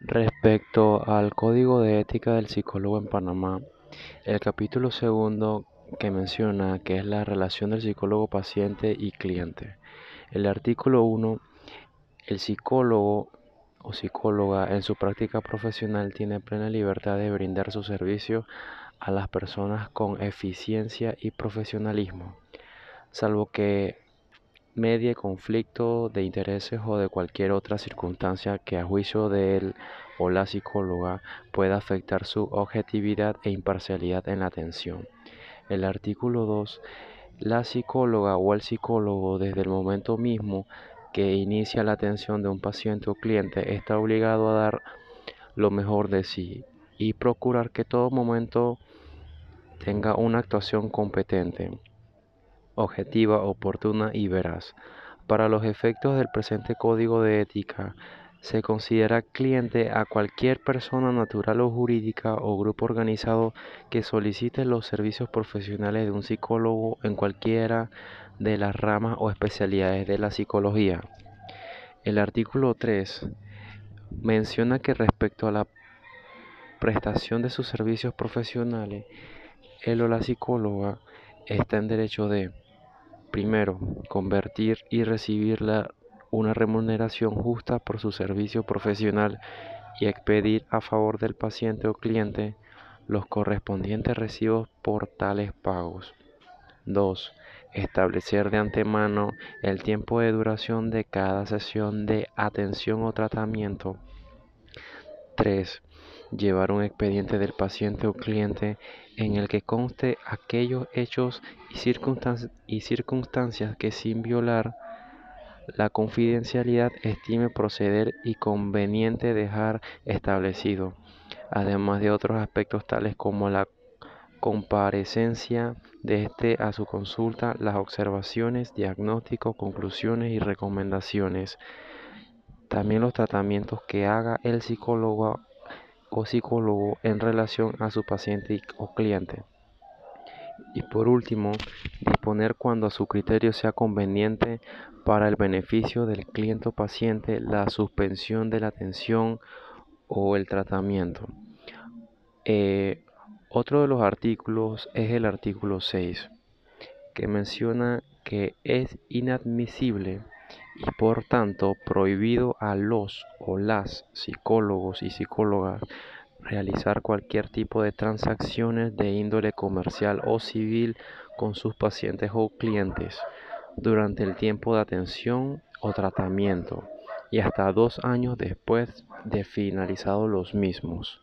Respecto al Código de Ética del Psicólogo en Panamá, el capítulo segundo que menciona que es la relación del psicólogo paciente y cliente. El artículo 1, el psicólogo o psicóloga en su práctica profesional tiene plena libertad de brindar su servicio a las personas con eficiencia y profesionalismo, salvo que medie conflicto de intereses o de cualquier otra circunstancia que a juicio de él o la psicóloga pueda afectar su objetividad e imparcialidad en la atención. El artículo 2. La psicóloga o el psicólogo desde el momento mismo que inicia la atención de un paciente o cliente está obligado a dar lo mejor de sí y procurar que todo momento tenga una actuación competente objetiva, oportuna y veraz. Para los efectos del presente código de ética, se considera cliente a cualquier persona natural o jurídica o grupo organizado que solicite los servicios profesionales de un psicólogo en cualquiera de las ramas o especialidades de la psicología. El artículo 3 menciona que respecto a la prestación de sus servicios profesionales, él o la psicóloga está en derecho de Primero, convertir y recibir una remuneración justa por su servicio profesional y expedir a favor del paciente o cliente los correspondientes recibos por tales pagos. 2. Establecer de antemano el tiempo de duración de cada sesión de atención o tratamiento. 3 llevar un expediente del paciente o cliente en el que conste aquellos hechos y circunstancias, que sin violar la confidencialidad estime proceder y conveniente dejar establecido, además de otros aspectos tales como la comparecencia de este a su consulta, las observaciones, diagnósticos, conclusiones y recomendaciones. También los tratamientos que haga el psicólogo o psicólogo en relación a su paciente o cliente. Y por último, disponer cuando a su criterio sea conveniente para el beneficio del cliente o paciente la suspensión de la atención o el tratamiento. Eh, otro de los artículos es el artículo 6, que menciona que es inadmisible y por tanto prohibido a los o las psicólogos y psicólogas realizar cualquier tipo de transacciones de índole comercial o civil con sus pacientes o clientes durante el tiempo de atención o tratamiento y hasta dos años después de finalizados los mismos.